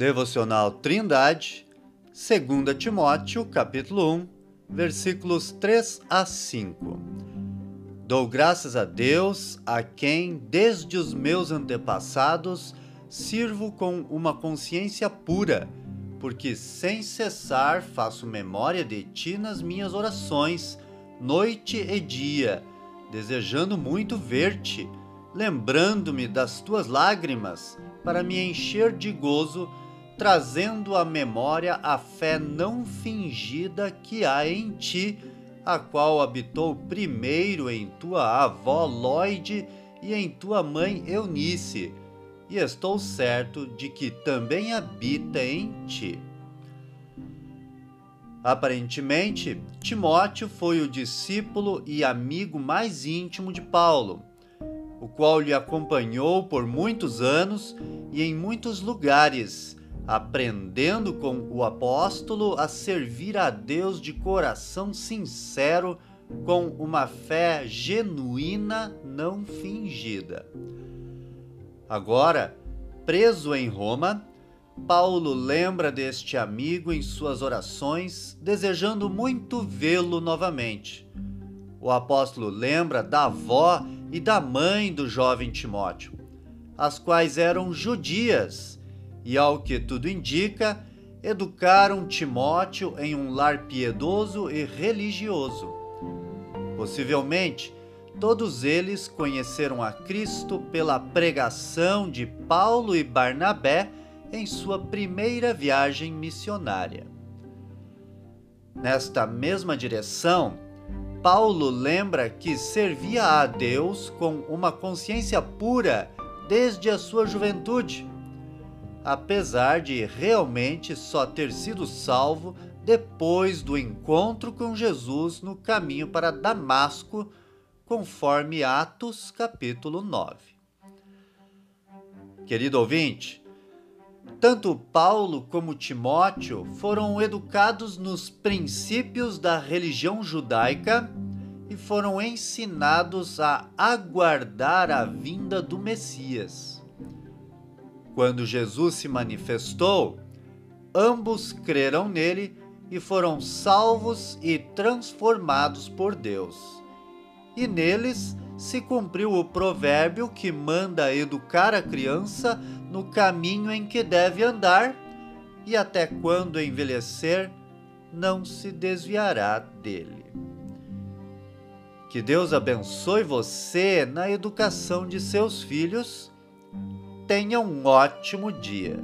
Devocional Trindade, 2 Timóteo, capítulo 1, versículos 3 a 5. Dou graças a Deus, a quem, desde os meus antepassados, sirvo com uma consciência pura, porque sem cessar faço memória de ti nas minhas orações, noite e dia, desejando muito ver-te, lembrando-me das tuas lágrimas, para me encher de gozo trazendo à memória a fé não fingida que há em ti, a qual habitou primeiro em tua avó Lloyd e em tua mãe Eunice, e estou certo de que também habita em ti. Aparentemente, Timóteo foi o discípulo e amigo mais íntimo de Paulo, o qual lhe acompanhou por muitos anos e em muitos lugares aprendendo com o apóstolo a servir a Deus de coração sincero, com uma fé genuína, não fingida. Agora, preso em Roma, Paulo lembra deste amigo em suas orações, desejando muito vê-lo novamente. O apóstolo lembra da avó e da mãe do jovem Timóteo, as quais eram judias e, ao que tudo indica, educaram Timóteo em um lar piedoso e religioso. Possivelmente, todos eles conheceram a Cristo pela pregação de Paulo e Barnabé em sua primeira viagem missionária. Nesta mesma direção, Paulo lembra que servia a Deus com uma consciência pura desde a sua juventude apesar de realmente só ter sido salvo depois do encontro com Jesus no caminho para Damasco, conforme Atos capítulo 9. Querido ouvinte, tanto Paulo como Timóteo foram educados nos princípios da religião judaica e foram ensinados a aguardar a vinda do Messias. Quando Jesus se manifestou, ambos creram nele e foram salvos e transformados por Deus. E neles se cumpriu o provérbio que manda educar a criança no caminho em que deve andar, e até quando envelhecer, não se desviará dele. Que Deus abençoe você na educação de seus filhos tenha um ótimo dia.